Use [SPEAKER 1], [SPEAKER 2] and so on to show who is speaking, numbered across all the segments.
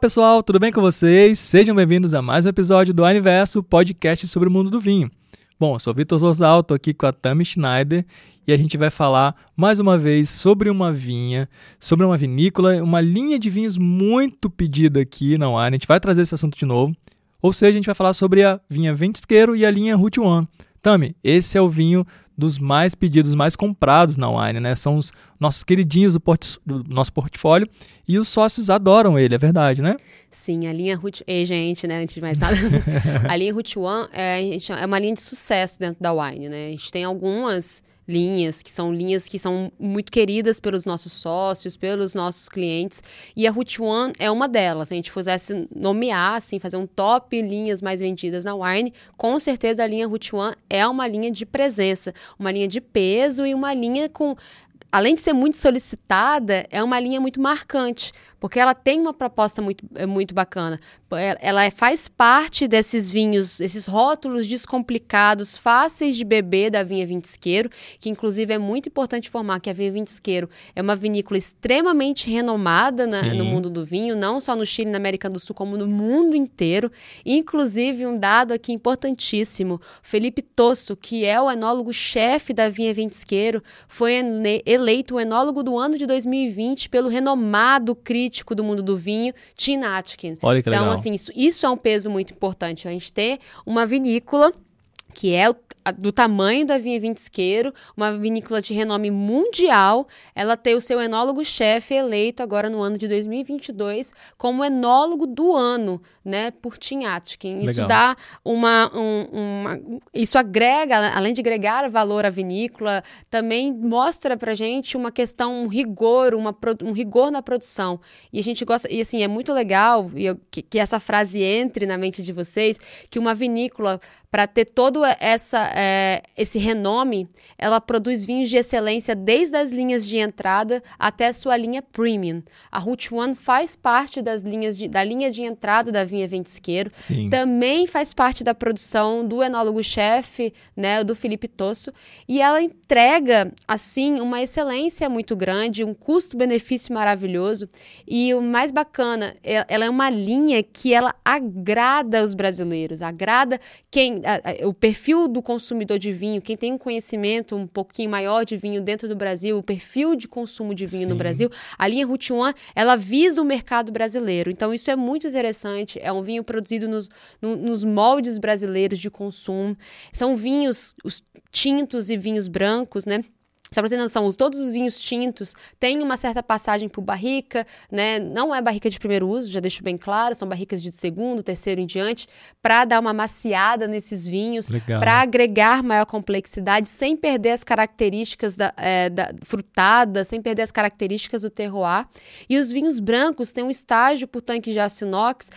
[SPEAKER 1] pessoal, tudo bem com vocês? Sejam bem-vindos a mais um episódio do Universo, podcast sobre o mundo do vinho. Bom, eu sou Vitor Zorzal, tô aqui com a Tami Schneider e a gente vai falar mais uma vez sobre uma vinha, sobre uma vinícola, uma linha de vinhos muito pedida aqui na Wine. A gente vai trazer esse assunto de novo. Ou seja, a gente vai falar sobre a vinha Ventisqueiro e a linha Route One. Tami, esse é o vinho dos mais pedidos, mais comprados na Wine, né? São os nossos queridinhos do, do, nosso portfólio e os sócios adoram ele, é verdade, né?
[SPEAKER 2] Sim, a linha Root... Ei, gente, né? Antes de mais nada, a linha Root One é, é uma linha de sucesso dentro da Wine, né? A gente tem algumas linhas, que são linhas que são muito queridas pelos nossos sócios, pelos nossos clientes, e a Route One é uma delas. Se a gente fizesse nomear, assim, fazer um top linhas mais vendidas na Wine, com certeza a linha Route One é uma linha de presença, uma linha de peso e uma linha com além de ser muito solicitada, é uma linha muito marcante, porque ela tem uma proposta muito, é, muito bacana. Ela é, faz parte desses vinhos, esses rótulos descomplicados, fáceis de beber da vinha Vintisqueiro, que inclusive é muito importante informar que a vinha Vintisqueiro é uma vinícola extremamente renomada na, no mundo do vinho, não só no Chile e na América do Sul, como no mundo inteiro. Inclusive, um dado aqui importantíssimo, Felipe Tosso, que é o enólogo-chefe da vinha Vintisqueiro, foi eleito o enólogo do ano de 2020 pelo renomado crítico do mundo do vinho, Tim Atkin.
[SPEAKER 1] Olha que
[SPEAKER 2] então,
[SPEAKER 1] legal.
[SPEAKER 2] assim, isso, isso é um peso muito importante. A gente ter uma vinícola que é o do tamanho da vinha Vintisqueiro, uma vinícola de renome mundial, ela tem o seu enólogo-chefe eleito agora no ano de 2022 como enólogo do ano, né, por Tim Atkin. Isso dá uma, um, uma, isso agrega, além de agregar valor à vinícola, também mostra pra gente uma questão, um rigor, uma, um rigor na produção. E a gente gosta, e assim, é muito legal e eu, que, que essa frase entre na mente de vocês, que uma vinícola para ter todo essa, é, esse renome, ela produz vinhos de excelência desde as linhas de entrada até a sua linha premium. A Route One faz parte das linhas de, da linha de entrada da vinha Ventisqueiro.
[SPEAKER 1] Sim.
[SPEAKER 2] Também faz parte da produção do enólogo-chefe, né, do Felipe Tosso. E ela entrega, assim, uma excelência muito grande, um custo-benefício maravilhoso. E o mais bacana, ela é uma linha que ela agrada os brasileiros, agrada quem a, a, o perfil do consumidor de vinho, quem tem um conhecimento um pouquinho maior de vinho dentro do Brasil, o perfil de consumo de vinho Sim. no Brasil, a linha Route One, ela visa o mercado brasileiro. Então, isso é muito interessante. É um vinho produzido nos, no, nos moldes brasileiros de consumo. São vinhos, os tintos e vinhos brancos, né? Só para ter noção, todos os vinhos tintos têm uma certa passagem por barrica, né? Não é barrica de primeiro uso, já deixo bem claro, são barricas de segundo, terceiro em diante, para dar uma maciada nesses vinhos, para agregar maior complexidade, sem perder as características da, é, da, frutada, sem perder as características do terroir. E os vinhos brancos têm um estágio por tanque de aço inox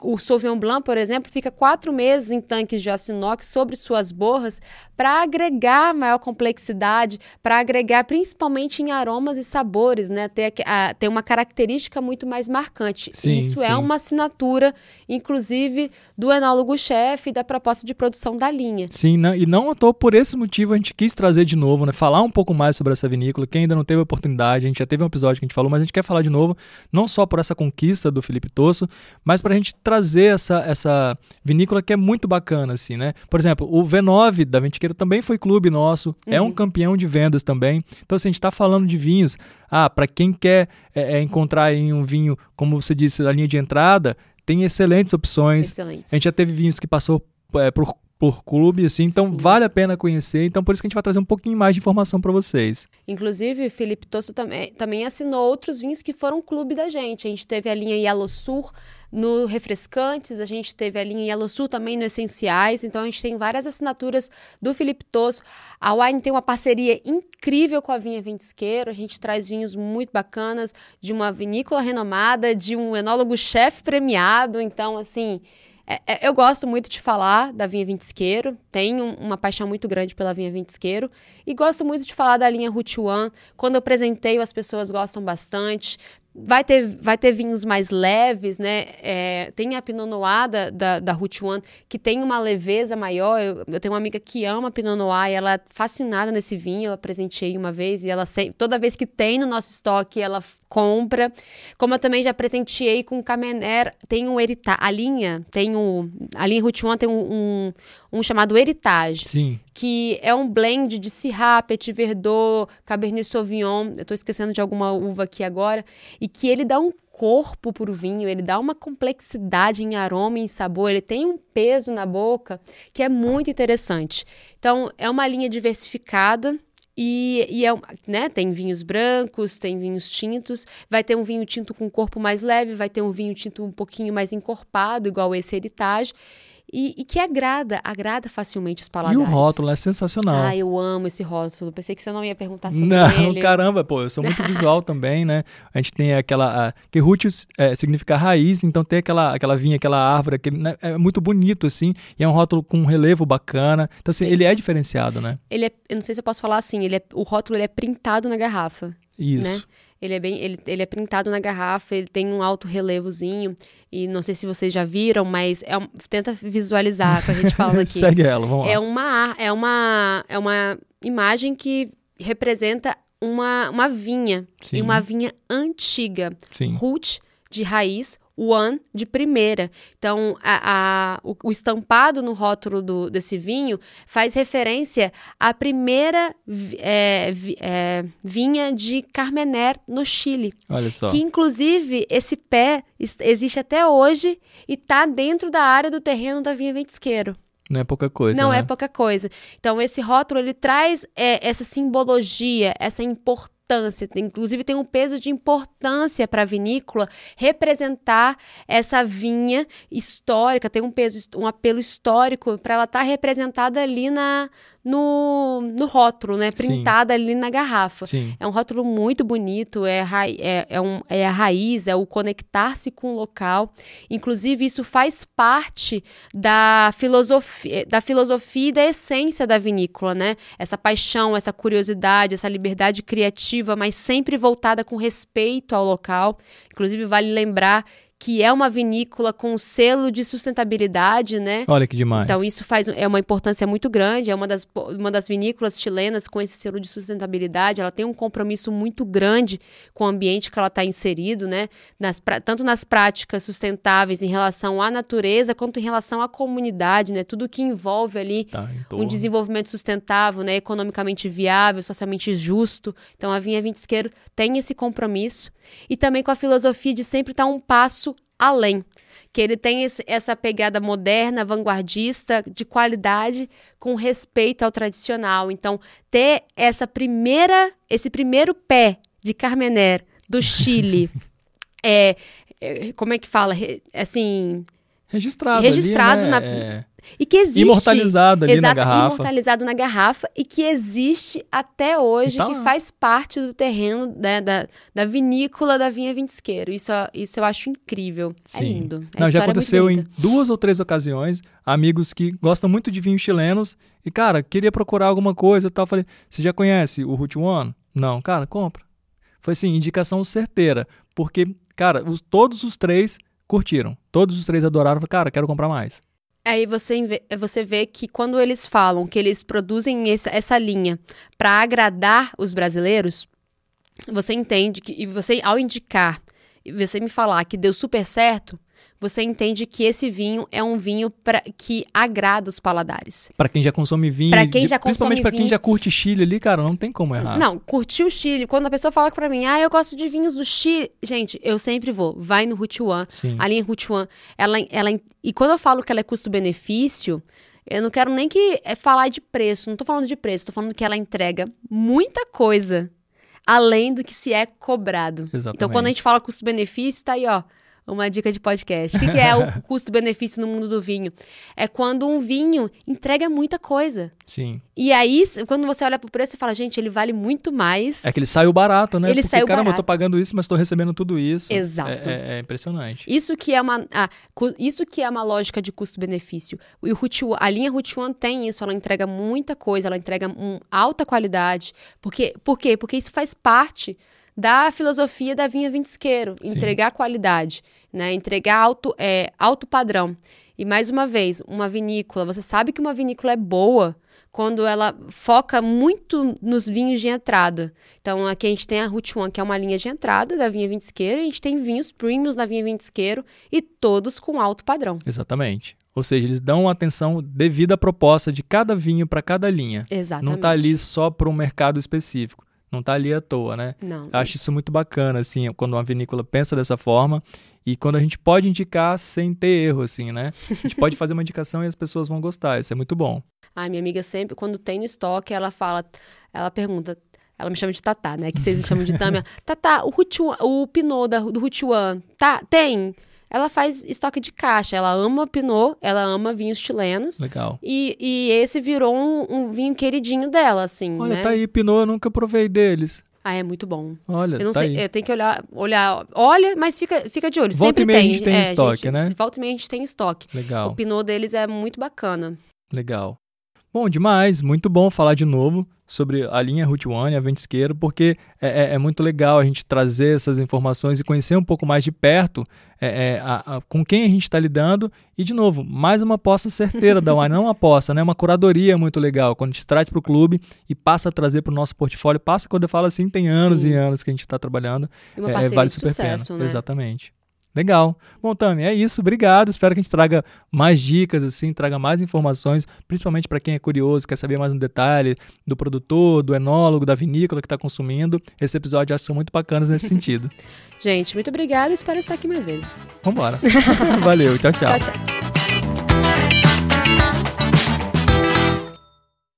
[SPEAKER 2] o Sauvignon Blanc, por exemplo, fica quatro meses em tanques de aço inox sobre suas borras para agregar maior complexidade, para agregar principalmente em aromas e sabores, né? Ter, a, ter uma característica muito mais marcante.
[SPEAKER 1] Sim,
[SPEAKER 2] Isso
[SPEAKER 1] é sim.
[SPEAKER 2] é uma assinatura, inclusive, do enólogo-chefe e da proposta de produção da linha.
[SPEAKER 1] Sim, não, e não à toa por esse motivo a gente quis trazer de novo, né? Falar um pouco mais sobre essa vinícola. Quem ainda não teve oportunidade, a gente já teve um episódio que a gente falou, mas a gente quer falar de novo, não só por essa conquista do Felipe Tosso, mas para a gente trazer essa, essa vinícola que é muito bacana, assim, né? Por exemplo, o V9 da Ventiqueira também foi clube nosso, uhum. é um uhum. campeão de vendas também. Então, assim, a gente está falando de vinhos. Ah, para quem quer é, é, encontrar em um vinho, como você disse, a linha de entrada, tem excelentes opções.
[SPEAKER 2] Excelentes.
[SPEAKER 1] A gente já teve vinhos que passou é, por por clube, assim, então Sim. vale a pena conhecer. Então, por isso que a gente vai trazer um pouquinho mais de informação para vocês.
[SPEAKER 2] Inclusive, Felipe Tosso também, também assinou outros vinhos que foram clube da gente. A gente teve a linha Yellow Sur no Refrescantes, a gente teve a linha Yellow Sur também no Essenciais. Então, a gente tem várias assinaturas do Felipe Tosso. A Wine tem uma parceria incrível com a Vinha Ventisqueiro. A gente traz vinhos muito bacanas de uma vinícola renomada, de um enólogo-chefe premiado. Então, assim. É, é, eu gosto muito de falar da vinha Ventisqueiro, tenho uma paixão muito grande pela vinha Ventisqueiro e gosto muito de falar da linha Route One. Quando eu apresentei, as pessoas gostam bastante. Vai ter, vai ter vinhos mais leves, né? É, tem a Pinot Noir da, da, da Route One, que tem uma leveza maior. Eu, eu, tenho uma amiga que ama Pinot Noir e ela é fascinada nesse vinho. Eu apresentei uma vez e ela sempre, toda vez que tem no nosso estoque, ela compra. Como eu também já presenteei com Camener, tem um Heritage, a linha, tem um, a linha Route One tem um, um, um chamado Heritage.
[SPEAKER 1] Sim.
[SPEAKER 2] Que é um blend de Syrah, Petit Verdot, Cabernet Sauvignon. Eu tô esquecendo de alguma uva aqui agora e que ele dá um corpo para o vinho, ele dá uma complexidade em aroma e em sabor, ele tem um peso na boca que é muito interessante. Então, é uma linha diversificada. E, e é, né, tem vinhos brancos, tem vinhos tintos, vai ter um vinho tinto com corpo mais leve, vai ter um vinho tinto um pouquinho mais encorpado, igual esse Heritage. E, e, que agrada, agrada facilmente os paladares.
[SPEAKER 1] E o rótulo é sensacional.
[SPEAKER 2] Ah, eu amo esse rótulo. Pensei que você não ia perguntar sobre
[SPEAKER 1] não,
[SPEAKER 2] ele.
[SPEAKER 1] caramba, pô, eu sou muito visual também, né? A gente tem aquela... A, que roots é, significa raiz, então tem aquela, aquela vinha, aquela árvore, aquele, né, é muito bonito, assim, e é um rótulo com um relevo bacana. Então, assim, Sim. ele é diferenciado, né?
[SPEAKER 2] Ele é, eu não sei se eu posso falar assim, ele é, o rótulo ele é printado na garrafa.
[SPEAKER 1] Isso.
[SPEAKER 2] Né? Ele é bem, ele, ele é printado na garrafa, ele tem um alto relevozinho. E não sei se vocês já viram, mas é um, tenta visualizar com a gente falando aqui.
[SPEAKER 1] Segue ela, vamos lá.
[SPEAKER 2] É uma, é uma, é uma imagem que representa uma, uma vinha. Sim. E uma vinha antiga.
[SPEAKER 1] Sim.
[SPEAKER 2] Root de raiz, one de primeira. Então, a, a, o, o, estampado no rótulo do, desse vinho faz referência à primeira é, é, vinha de Carmener no Chile.
[SPEAKER 1] Olha só.
[SPEAKER 2] Que, inclusive, esse pé existe até hoje e está dentro da área do terreno da vinha Ventisqueiro.
[SPEAKER 1] Não é pouca coisa.
[SPEAKER 2] Não
[SPEAKER 1] né?
[SPEAKER 2] é pouca coisa. Então, esse rótulo ele traz é, essa simbologia, essa importância importância, inclusive tem um peso de importância para a vinícola representar essa vinha histórica, tem um peso, um apelo histórico para ela estar tá representada ali na, no, no rótulo, né? Printada Sim. ali na garrafa.
[SPEAKER 1] Sim.
[SPEAKER 2] É um rótulo muito bonito, é, é, é, um, é a raiz, é o conectar-se com o local. Inclusive, isso faz parte da filosofia, da filosofia e da essência da vinícola, né? Essa paixão, essa curiosidade, essa liberdade criativa, mas sempre voltada com respeito ao local. Inclusive, vale lembrar que é uma vinícola com selo de sustentabilidade, né?
[SPEAKER 1] Olha que demais.
[SPEAKER 2] Então isso faz é uma importância muito grande, é uma das, uma das vinícolas chilenas com esse selo de sustentabilidade, ela tem um compromisso muito grande com o ambiente que ela está inserido, né? Nas, tanto nas práticas sustentáveis em relação à natureza, quanto em relação à comunidade, né? Tudo que envolve ali
[SPEAKER 1] tá,
[SPEAKER 2] um desenvolvimento sustentável, né? Economicamente viável, socialmente justo. Então a Vinha Vintisqueiro tem esse compromisso e também com a filosofia de sempre estar um passo além. Que ele tem esse, essa pegada moderna, vanguardista, de qualidade, com respeito ao tradicional. Então, ter essa primeira, esse primeiro pé de Carmener do Chile, é, é, como é que fala? Assim,
[SPEAKER 1] registrado,
[SPEAKER 2] registrado
[SPEAKER 1] ali,
[SPEAKER 2] né?
[SPEAKER 1] na, é...
[SPEAKER 2] E que existe.
[SPEAKER 1] Imortalizado ali exato, na garrafa.
[SPEAKER 2] Imortalizado na garrafa e que existe até hoje, tá que faz parte do terreno né, da, da vinícola da Vinha Vintisqueiro. Isso, isso eu acho incrível. É Sim. É lindo.
[SPEAKER 1] Não, já é aconteceu em duas ou três ocasiões. Amigos que gostam muito de vinhos chilenos e, cara, queria procurar alguma coisa e tal. Falei, você já conhece o Route One? Não, cara, compra. Foi assim, indicação certeira. Porque, cara, os, todos os três curtiram. Todos os três adoraram. Falei, cara, quero comprar mais.
[SPEAKER 2] Aí você, você vê que quando eles falam que eles produzem esse, essa linha para agradar os brasileiros, você entende que, e você, ao indicar, você me falar que deu super certo, você entende que esse vinho é um vinho pra, que agrada os paladares.
[SPEAKER 1] Para quem já consome vinho,
[SPEAKER 2] pra quem já
[SPEAKER 1] principalmente
[SPEAKER 2] para
[SPEAKER 1] quem já curte Chile ali, cara, não tem como errar.
[SPEAKER 2] Não, curtir o Chile. Quando a pessoa fala para mim, ah, eu gosto de vinhos do Chile, gente, eu sempre vou. Vai no Route One, a linha Route One, ela, ela e quando eu falo que ela é custo-benefício, eu não quero nem que é falar de preço, não tô falando de preço, tô falando que ela entrega muita coisa além do que se é cobrado.
[SPEAKER 1] Exatamente.
[SPEAKER 2] Então, quando a gente fala custo-benefício, tá aí, ó uma dica de podcast. O que, que é o custo-benefício no mundo do vinho? É quando um vinho entrega muita coisa.
[SPEAKER 1] Sim.
[SPEAKER 2] E aí, quando você olha pro preço, você fala, gente, ele vale muito mais.
[SPEAKER 1] É que ele saiu barato, né?
[SPEAKER 2] Ele
[SPEAKER 1] Porque,
[SPEAKER 2] saiu
[SPEAKER 1] caramba,
[SPEAKER 2] barato.
[SPEAKER 1] eu tô pagando isso, mas tô recebendo tudo isso.
[SPEAKER 2] Exato.
[SPEAKER 1] É, é, é impressionante.
[SPEAKER 2] Isso que é uma, ah, isso que é uma lógica de custo-benefício. A linha Route One tem isso, ela entrega muita coisa, ela entrega um, alta qualidade. Porque, por quê? Porque isso faz parte da filosofia da vinha vintisqueiro,
[SPEAKER 1] Sim.
[SPEAKER 2] entregar qualidade, né? Entregar alto, é, alto padrão. E mais uma vez, uma vinícola, você sabe que uma vinícola é boa quando ela foca muito nos vinhos de entrada. Então, aqui a gente tem a Route One, que é uma linha de entrada da vinha vintisqueiro, e a gente tem vinhos premiums da vinha vintisqueiro e todos com alto padrão.
[SPEAKER 1] Exatamente. Ou seja, eles dão atenção devida à proposta de cada vinho para cada linha.
[SPEAKER 2] Exatamente.
[SPEAKER 1] Não tá ali só para um mercado específico. Não tá ali à toa, né?
[SPEAKER 2] Não.
[SPEAKER 1] Eu acho isso muito bacana, assim, quando uma vinícola pensa dessa forma e quando a gente pode indicar sem ter erro, assim, né? A gente pode fazer uma indicação e as pessoas vão gostar. Isso é muito bom.
[SPEAKER 2] A minha amiga sempre, quando tem no estoque, ela fala, ela pergunta, ela me chama de Tatá, né? Que vocês me chamam de Tâmia. Tatá, o, o Pinot da, do Route One, tá? Tem? Ela faz estoque de caixa. Ela ama Pinot, ela ama vinhos chilenos.
[SPEAKER 1] Legal.
[SPEAKER 2] E, e esse virou um, um vinho queridinho dela, assim,
[SPEAKER 1] Olha,
[SPEAKER 2] né?
[SPEAKER 1] tá aí, Pinot, eu nunca provei deles.
[SPEAKER 2] Ah, é muito bom.
[SPEAKER 1] Olha,
[SPEAKER 2] Eu não
[SPEAKER 1] tá
[SPEAKER 2] sei,
[SPEAKER 1] aí.
[SPEAKER 2] eu tenho que olhar, olhar, olha, mas fica, fica de olho.
[SPEAKER 1] Volta
[SPEAKER 2] Sempre
[SPEAKER 1] e meia a
[SPEAKER 2] tem.
[SPEAKER 1] gente tem
[SPEAKER 2] é,
[SPEAKER 1] estoque, né?
[SPEAKER 2] Volta e meia a gente tem estoque. O
[SPEAKER 1] Legal,
[SPEAKER 2] Pinot deles é muito bacana.
[SPEAKER 1] legal. Bom, demais. Muito bom falar de novo sobre a linha Route One, a Ventisqueiro, porque é, é- é muito legal a gente trazer essas informações e conhecer um pouco mais de perto é, é, a- a- com quem a gente está lidando. E, de novo, mais uma aposta certeira da Wine. Não uma aposta, né? Uma curadoria muito legal. Quando a gente traz para o clube e passa a trazer para o nosso portfólio. Passa, quando eu falo assim, tem anos
[SPEAKER 2] Sim.
[SPEAKER 1] e anos que a gente está trabalhando.
[SPEAKER 2] E uma
[SPEAKER 1] É, vale
[SPEAKER 2] de
[SPEAKER 1] super
[SPEAKER 2] sucesso,
[SPEAKER 1] pena.
[SPEAKER 2] né?
[SPEAKER 1] Exatamente. Legal. Bom, Tami, é isso. Obrigado. Espero que a gente traga mais dicas, assim, traga mais informações, principalmente para quem é curioso, quer saber mais um detalhe do produtor, do enólogo, da vinícola que está consumindo. Esse episódio eu acho muito bacanas nesse sentido.
[SPEAKER 2] Gente, muito obrigada e espero estar aqui mais vezes.
[SPEAKER 1] Vambora. Valeu. Tchau, tchau.
[SPEAKER 2] tchau. tchau.